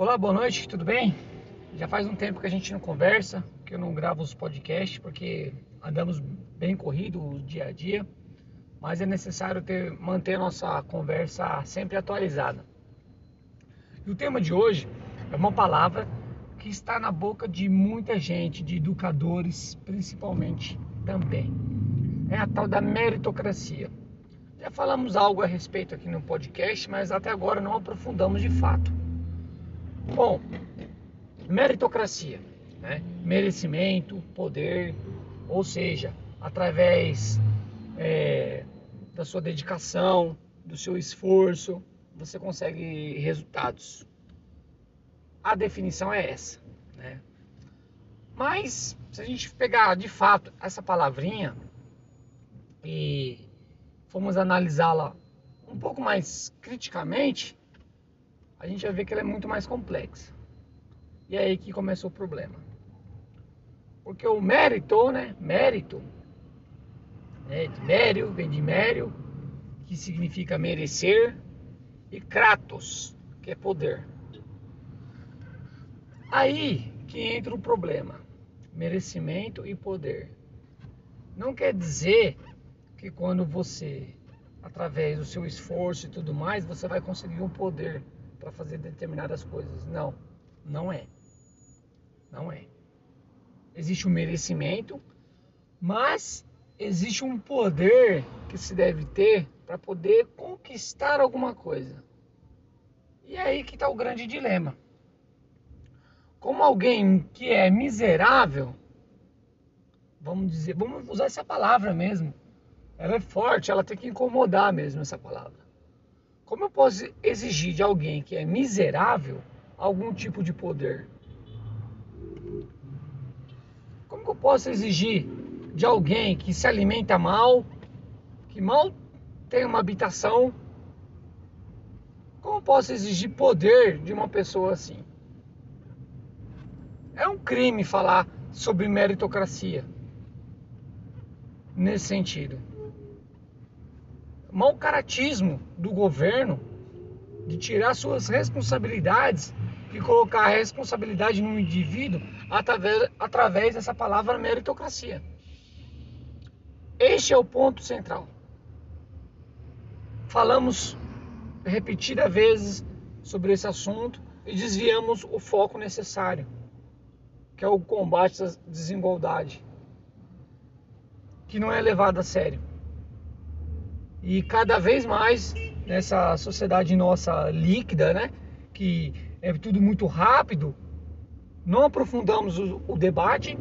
Olá, boa noite, tudo bem? Já faz um tempo que a gente não conversa, que eu não gravo os podcasts, porque andamos bem corrido dia a dia, mas é necessário ter, manter nossa conversa sempre atualizada. E o tema de hoje é uma palavra que está na boca de muita gente, de educadores principalmente também. É a tal da meritocracia. Já falamos algo a respeito aqui no podcast, mas até agora não aprofundamos de fato. Bom, meritocracia, né? merecimento, poder, ou seja, através é, da sua dedicação, do seu esforço, você consegue resultados. A definição é essa, né? Mas se a gente pegar de fato essa palavrinha e formos analisá-la um pouco mais criticamente, a gente vai ver que ela é muito mais complexa. E é aí que começou o problema. Porque o mérito, né? Mérito, né? De mério, vem de mério, que significa merecer, e kratos, que é poder. Aí que entra o problema: merecimento e poder. Não quer dizer que quando você, através do seu esforço e tudo mais, você vai conseguir um poder para fazer determinadas coisas. Não, não é. Não é. Existe um merecimento, mas existe um poder que se deve ter para poder conquistar alguma coisa. E é aí que está o grande dilema. Como alguém que é miserável, vamos dizer, vamos usar essa palavra mesmo, ela é forte, ela tem que incomodar mesmo essa palavra. Como eu posso exigir de alguém que é miserável algum tipo de poder? Como eu posso exigir de alguém que se alimenta mal, que mal tem uma habitação, como posso exigir poder de uma pessoa assim? É um crime falar sobre meritocracia nesse sentido mau caratismo do governo de tirar suas responsabilidades e colocar a responsabilidade no indivíduo através, através dessa palavra meritocracia. Este é o ponto central. Falamos repetidas vezes sobre esse assunto e desviamos o foco necessário, que é o combate à desigualdade, que não é levado a sério. E cada vez mais nessa sociedade nossa líquida, né, que é tudo muito rápido, não aprofundamos o, o debate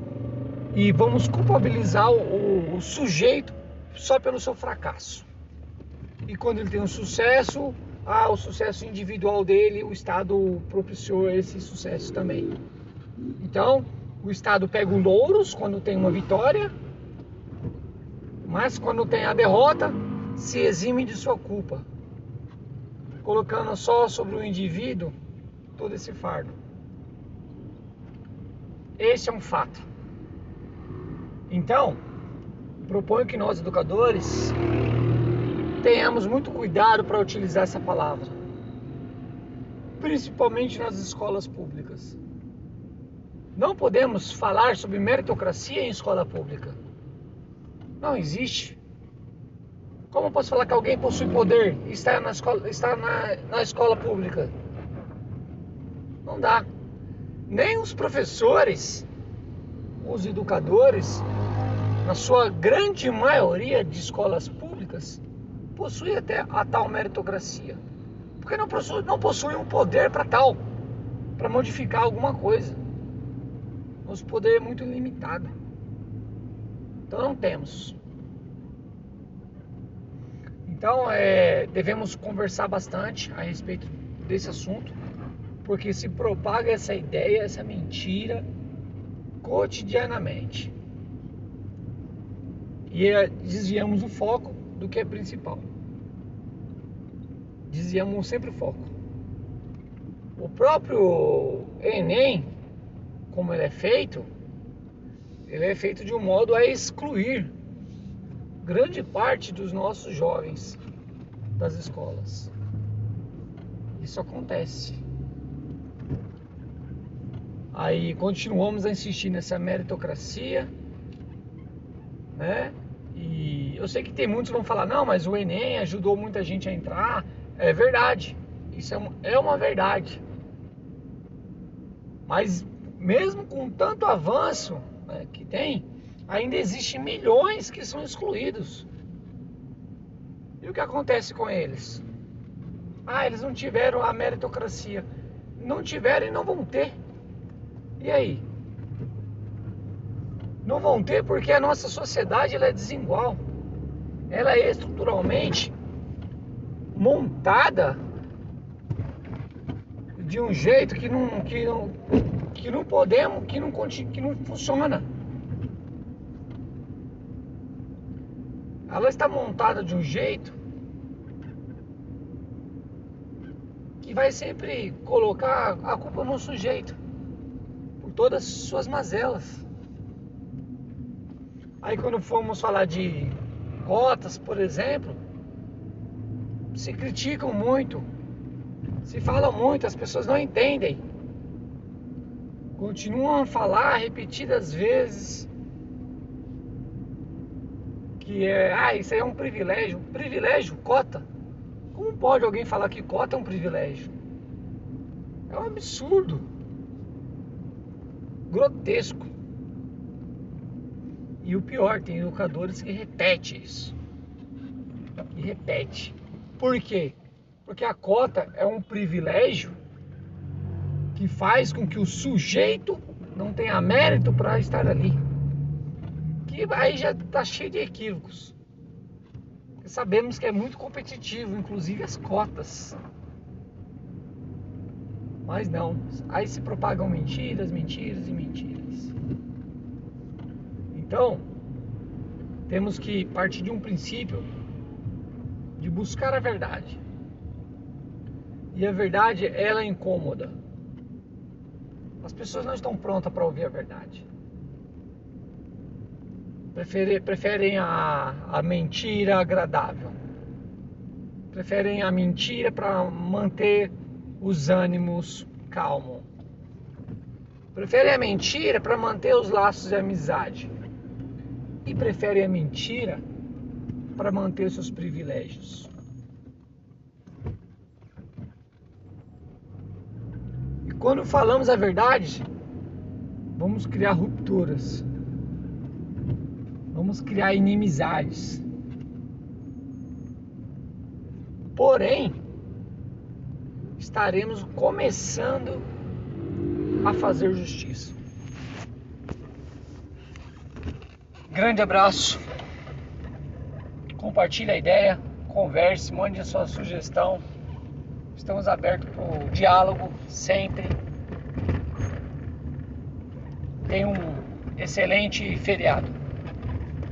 e vamos culpabilizar o, o sujeito só pelo seu fracasso. E quando ele tem um sucesso, ah, o sucesso individual dele, o Estado propiciou esse sucesso também. Então, o Estado pega os louros quando tem uma vitória, mas quando tem a derrota, se exime de sua culpa, colocando só sobre o indivíduo todo esse fardo. Esse é um fato. Então, proponho que nós educadores tenhamos muito cuidado para utilizar essa palavra, principalmente nas escolas públicas. Não podemos falar sobre meritocracia em escola pública. Não existe. Como posso falar que alguém possui poder e está na escola, está na, na escola pública? Não dá. Nem os professores, os educadores, na sua grande maioria de escolas públicas, possuem até a tal meritocracia. Porque não possuem, não possuem um poder para tal, para modificar alguma coisa. Nosso poder é muito limitado. Então não temos. Então, é, devemos conversar bastante a respeito desse assunto, porque se propaga essa ideia, essa mentira cotidianamente. E é, desviamos o foco do que é principal. Desviamos sempre o foco. O próprio Enem, como ele é feito, ele é feito de um modo a excluir grande parte dos nossos jovens das escolas. Isso acontece. Aí continuamos a insistir nessa meritocracia, né? E eu sei que tem muitos que vão falar, não, mas o Enem ajudou muita gente a entrar. É verdade, isso é, é uma verdade. Mas mesmo com tanto avanço né, que tem, ainda existem milhões que são excluídos. E o que acontece com eles? Ah, eles não tiveram a meritocracia. Não tiveram e não vão ter. E aí? Não vão ter porque a nossa sociedade ela é desigual. Ela é estruturalmente montada de um jeito que não, que não, que não podemos, que não, que não funciona. Ela está montada de um jeito que vai sempre colocar a culpa no sujeito por todas as suas mazelas. Aí quando formos falar de cotas, por exemplo, se criticam muito, se fala muito, as pessoas não entendem. Continuam a falar repetidas vezes que é, ah, isso aí é um privilégio. Privilégio, cota. Como pode alguém falar que cota é um privilégio? É um absurdo. Grotesco. E o pior, tem educadores que repetem isso. E repete. Por quê? Porque a cota é um privilégio que faz com que o sujeito não tenha mérito para estar ali. Que aí já está cheio de equívocos sabemos que é muito competitivo, inclusive as cotas. Mas não, aí se propagam mentiras, mentiras e mentiras. Então, temos que partir de um princípio de buscar a verdade. E a verdade, ela é incômoda. As pessoas não estão prontas para ouvir a verdade preferem, a, a mentira agradável, preferem a mentira para manter os ânimos calmos, preferem a mentira para manter os laços de amizade. E preferem a mentira para manter seus privilégios. E quando falamos a verdade, vamos criar rupturas vamos criar inimizades. Porém, estaremos começando a fazer justiça. Grande abraço. Compartilhe a ideia, converse, mande a sua sugestão. Estamos abertos para o diálogo sempre. Tenha um excelente feriado.